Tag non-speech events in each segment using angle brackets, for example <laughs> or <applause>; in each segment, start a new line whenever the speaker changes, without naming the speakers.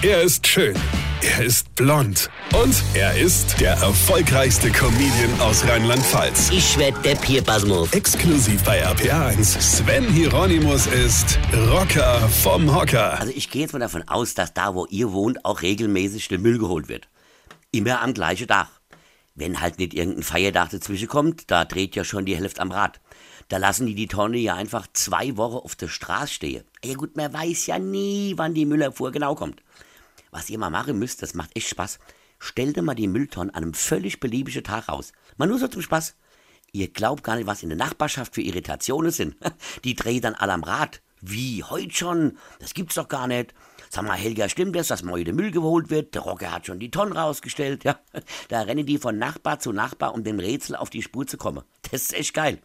Er ist schön. Er ist blond. Und er ist der erfolgreichste Comedian aus Rheinland-Pfalz.
Ich werd der Pierpasmus.
Exklusiv bei RPA1. Sven Hieronymus ist Rocker vom Hocker.
Also ich gehe jetzt mal davon aus, dass da, wo ihr wohnt, auch regelmäßig der Müll geholt wird. Immer am gleichen Tag. Wenn halt nicht irgendein Feiertag dazwischen kommt, da dreht ja schon die Hälfte am Rad. Da lassen die die Tonne ja einfach zwei Wochen auf der Straße stehen. Ja gut, man weiß ja nie, wann die Müllabfuhr genau kommt. Was ihr mal machen müsst, das macht echt Spaß. Stellt mal die Mülltonnen an einem völlig beliebigen Tag raus. Mal nur so zum Spaß. Ihr glaubt gar nicht, was in der Nachbarschaft für Irritationen sind. <laughs> Die drehen dann alle am Rad. Wie, heute schon? Das gibt's doch gar nicht. Sag mal, Helga, stimmt das, dass morgen der Müll geholt wird? Der Rocker hat schon die Tonnen rausgestellt. Ja, <laughs> da rennen die von Nachbar zu Nachbar, um dem Rätsel auf die Spur zu kommen. Das ist echt geil.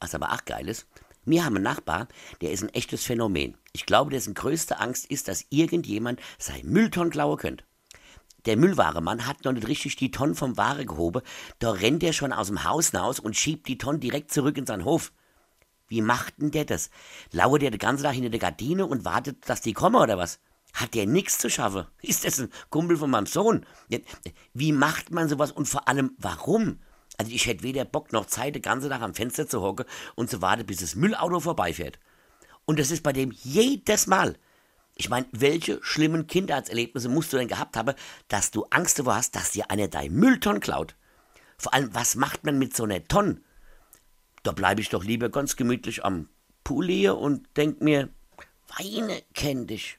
Was aber auch geil ist, wir haben einen Nachbar, der ist ein echtes Phänomen. Ich glaube, dessen größte Angst ist, dass irgendjemand sein Müllton klauen könnte. Der Müllwaremann hat noch nicht richtig die Tonnen vom Ware gehoben, da rennt er schon aus dem Haus hinaus und schiebt die Tonnen direkt zurück in seinen Hof. Wie macht denn der das? Lauert der den ganzen Tag hinter der Gardine und wartet, dass die kommen oder was? Hat der nichts zu schaffen? Ist das ein Kumpel von meinem Sohn? Wie macht man sowas und vor allem warum? Also ich hätte weder Bock noch Zeit, den ganzen Tag am Fenster zu hocken und zu warten, bis das Müllauto vorbeifährt. Und das ist bei dem jedes Mal. Ich meine, welche schlimmen Kindheitserlebnisse musst du denn gehabt haben, dass du Angst davor hast, dass dir einer dein Müllton klaut? Vor allem, was macht man mit so einer Tonne? Da bleibe ich doch lieber ganz gemütlich am Pool hier und denk mir, Weine kenn dich.